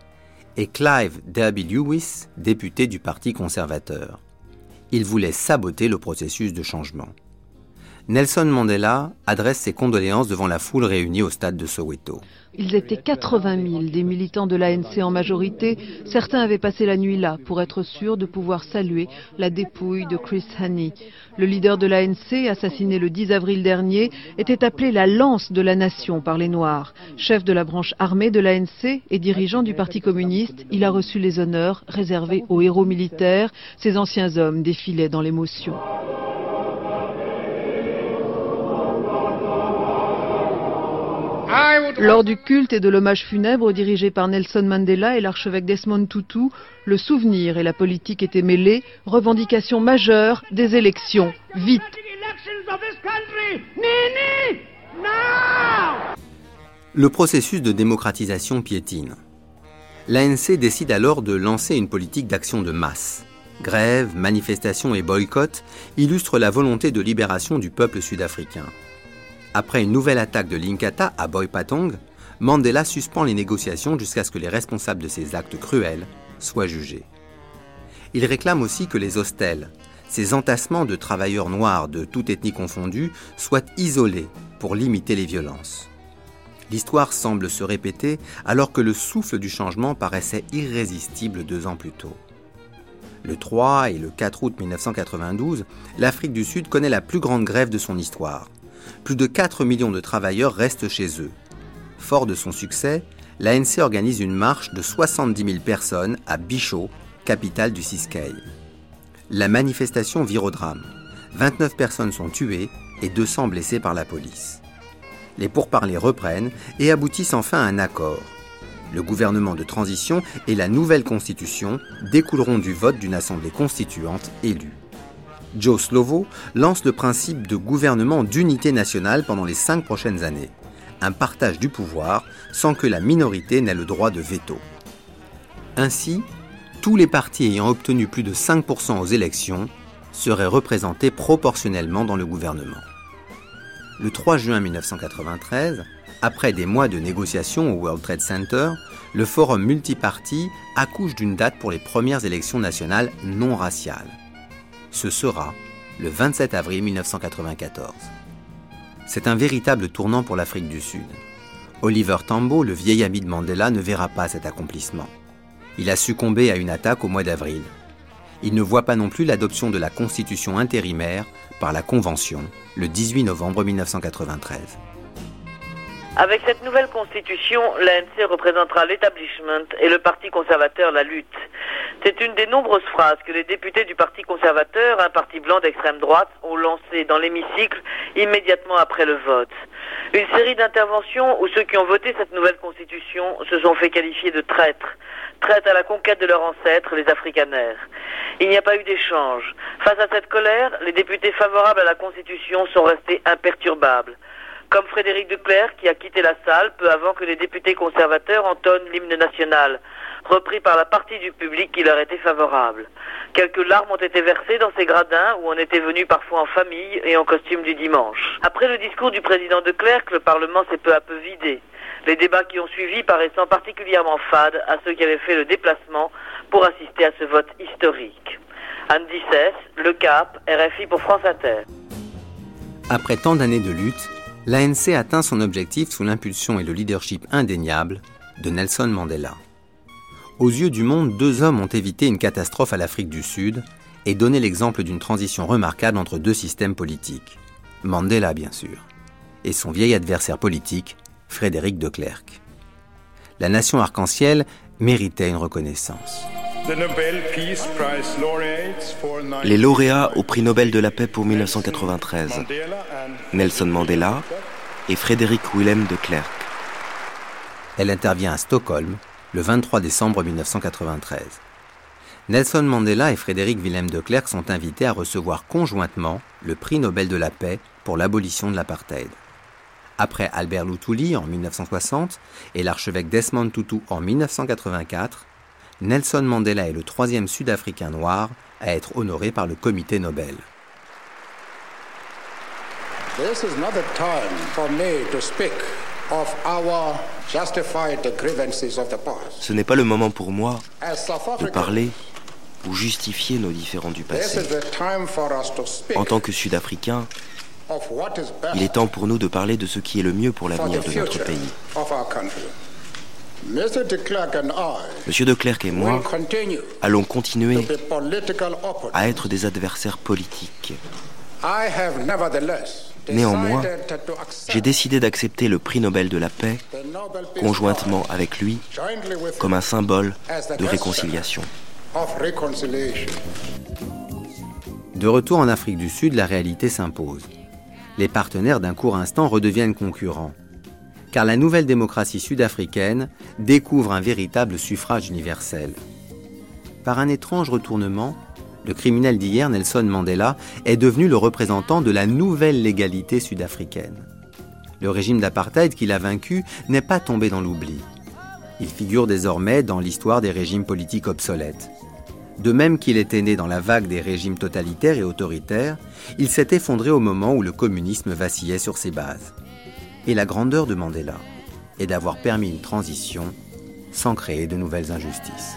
et Clive Derby Lewis, député du Parti conservateur. Ils voulaient saboter le processus de changement. Nelson Mandela adresse ses condoléances devant la foule réunie au stade de Soweto. Ils étaient 80 000, des militants de l'ANC en majorité. Certains avaient passé la nuit là pour être sûrs de pouvoir saluer la dépouille de Chris Hani. Le leader de l'ANC, assassiné le 10 avril dernier, était appelé la lance de la nation par les Noirs. Chef de la branche armée de l'ANC et dirigeant du Parti communiste, il a reçu les honneurs réservés aux héros militaires. Ces anciens hommes défilaient dans l'émotion. Lors du culte et de l'hommage funèbre dirigé par Nelson Mandela et l'archevêque Desmond Tutu, le souvenir et la politique étaient mêlés, revendication majeure des élections. Vite Le processus de démocratisation piétine. L'ANC décide alors de lancer une politique d'action de masse. Grèves, manifestations et boycotts illustrent la volonté de libération du peuple sud-africain. Après une nouvelle attaque de l'Inkatha à Boypatong, Mandela suspend les négociations jusqu'à ce que les responsables de ces actes cruels soient jugés. Il réclame aussi que les hostels, ces entassements de travailleurs noirs de toute ethnie confondue, soient isolés pour limiter les violences. L'histoire semble se répéter alors que le souffle du changement paraissait irrésistible deux ans plus tôt. Le 3 et le 4 août 1992, l'Afrique du Sud connaît la plus grande grève de son histoire plus de 4 millions de travailleurs restent chez eux. Fort de son succès, l'ANC organise une marche de 70 000 personnes à Bichot, capitale du Ciskei. La manifestation vire au drame. 29 personnes sont tuées et 200 blessées par la police. Les pourparlers reprennent et aboutissent enfin à un accord. Le gouvernement de transition et la nouvelle constitution découleront du vote d'une assemblée constituante élue. Joe Slovo lance le principe de gouvernement d'unité nationale pendant les cinq prochaines années, un partage du pouvoir sans que la minorité n'ait le droit de veto. Ainsi, tous les partis ayant obtenu plus de 5% aux élections seraient représentés proportionnellement dans le gouvernement. Le 3 juin 1993, après des mois de négociations au World Trade Center, le forum multiparti accouche d'une date pour les premières élections nationales non raciales ce sera le 27 avril 1994. C'est un véritable tournant pour l'Afrique du Sud. Oliver Tambo, le vieil ami de Mandela, ne verra pas cet accomplissement. Il a succombé à une attaque au mois d'avril. Il ne voit pas non plus l'adoption de la constitution intérimaire par la Convention le 18 novembre 1993. Avec cette nouvelle constitution, l'ANC représentera l'établissement et le Parti conservateur la lutte. C'est une des nombreuses phrases que les députés du Parti conservateur, un parti blanc d'extrême droite, ont lancées dans l'hémicycle immédiatement après le vote. Une série d'interventions où ceux qui ont voté cette nouvelle constitution se sont fait qualifier de traîtres, traîtres à la conquête de leurs ancêtres, les africanaires. Il n'y a pas eu d'échange. Face à cette colère, les députés favorables à la constitution sont restés imperturbables comme Frédéric Duclerc qui a quitté la salle peu avant que les députés conservateurs entonnent l'hymne national, repris par la partie du public qui leur était favorable. Quelques larmes ont été versées dans ces gradins où on était venu parfois en famille et en costume du dimanche. Après le discours du président de Clerc, le Parlement s'est peu à peu vidé. Les débats qui ont suivi paraissant particulièrement fades à ceux qui avaient fait le déplacement pour assister à ce vote historique. Anne Dissès, Le Cap, RFI pour France Inter. Après tant d'années de lutte, l'ANC atteint son objectif sous l'impulsion et le leadership indéniable de Nelson Mandela. Aux yeux du monde, deux hommes ont évité une catastrophe à l'Afrique du Sud et donné l'exemple d'une transition remarquable entre deux systèmes politiques. Mandela, bien sûr, et son vieil adversaire politique, Frédéric de Klerk. La nation arc-en-ciel méritait une reconnaissance. Les lauréats au prix Nobel de la paix pour 1993, Nelson Mandela et Frédéric Willem de Klerk. Elle intervient à Stockholm le 23 décembre 1993. Nelson Mandela et Frédéric Willem de Klerk sont invités à recevoir conjointement le prix Nobel de la paix pour l'abolition de l'apartheid. Après Albert Luthuli en 1960 et l'archevêque Desmond Tutu en 1984, Nelson Mandela est le troisième Sud-Africain noir à être honoré par le comité Nobel. Ce n'est pas le moment pour moi de parler ou justifier nos différends du passé. En tant que Sud-Africains, Il est temps pour nous de parler de ce qui est le mieux pour l'avenir de notre pays. Monsieur de Klerk et moi allons continuer à être des adversaires politiques. Néanmoins, j'ai décidé d'accepter le prix Nobel de la paix conjointement avec lui comme un symbole de réconciliation. De retour en Afrique du Sud, la réalité s'impose. Les partenaires d'un court instant redeviennent concurrents. Car la nouvelle démocratie sud-africaine découvre un véritable suffrage universel. Par un étrange retournement, le criminel d'hier, Nelson Mandela, est devenu le représentant de la nouvelle légalité sud-africaine. Le régime d'apartheid qu'il a vaincu n'est pas tombé dans l'oubli. Il figure désormais dans l'histoire des régimes politiques obsolètes. De même qu'il était né dans la vague des régimes totalitaires et autoritaires, il s'est effondré au moment où le communisme vacillait sur ses bases. Et la grandeur de Mandela est d'avoir permis une transition sans créer de nouvelles injustices.